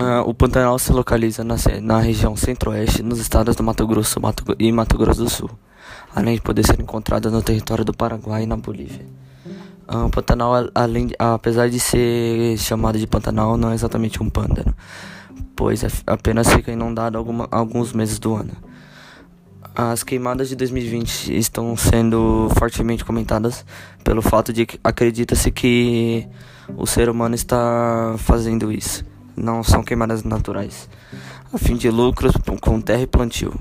Uh, o Pantanal se localiza na, na região centro-oeste, nos estados do Mato Grosso Mato, e Mato Grosso do Sul, além de poder ser encontrado no território do Paraguai e na Bolívia. Uh, o Pantanal, além, apesar de ser chamado de Pantanal, não é exatamente um pântano, pois é, apenas fica inundado alguma, alguns meses do ano. As queimadas de 2020 estão sendo fortemente comentadas pelo fato de que acredita-se que o ser humano está fazendo isso não são queimadas naturais, a fim de lucros com terra e plantio.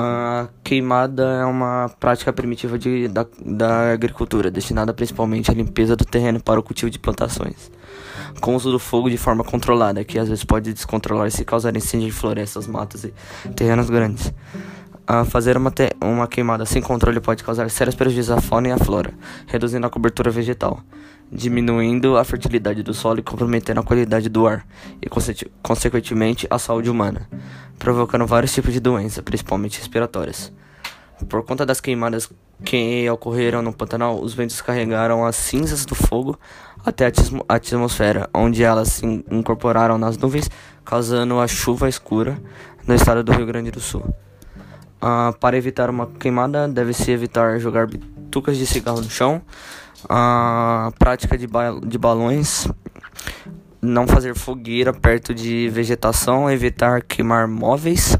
A queimada é uma prática primitiva de, da, da agricultura, destinada principalmente à limpeza do terreno para o cultivo de plantações, com uso do fogo de forma controlada, que às vezes pode descontrolar e se causar incêndio de florestas, matas e terrenos grandes. A fazer uma, uma queimada sem controle pode causar sérios prejuízos à fauna e à flora, reduzindo a cobertura vegetal, diminuindo a fertilidade do solo e comprometendo a qualidade do ar e, consequentemente, a saúde humana, provocando vários tipos de doenças, principalmente respiratórias. Por conta das queimadas que ocorreram no Pantanal, os ventos carregaram as cinzas do fogo até a atmosfera, onde elas se incorporaram nas nuvens, causando a chuva escura no estado do Rio Grande do Sul. Uh, para evitar uma queimada, deve-se evitar jogar bitucas de cigarro no chão, a prática de, ba de balões, não fazer fogueira perto de vegetação, evitar queimar móveis,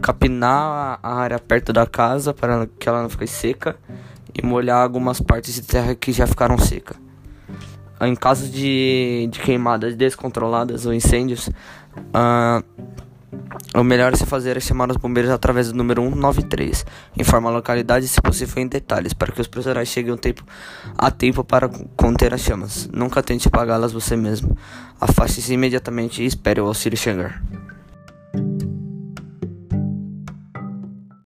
capinar a área perto da casa para que ela não fique seca e molhar algumas partes de terra que já ficaram secas. Em caso de, de queimadas descontroladas ou incêndios, uh, o melhor a se fazer é chamar os bombeiros através do número 193. Informa a localidade se possível em detalhes, para que os profissionais cheguem tempo, a tempo para conter as chamas. Nunca tente apagá-las você mesmo. Afaste-se imediatamente e espere o auxílio chegar.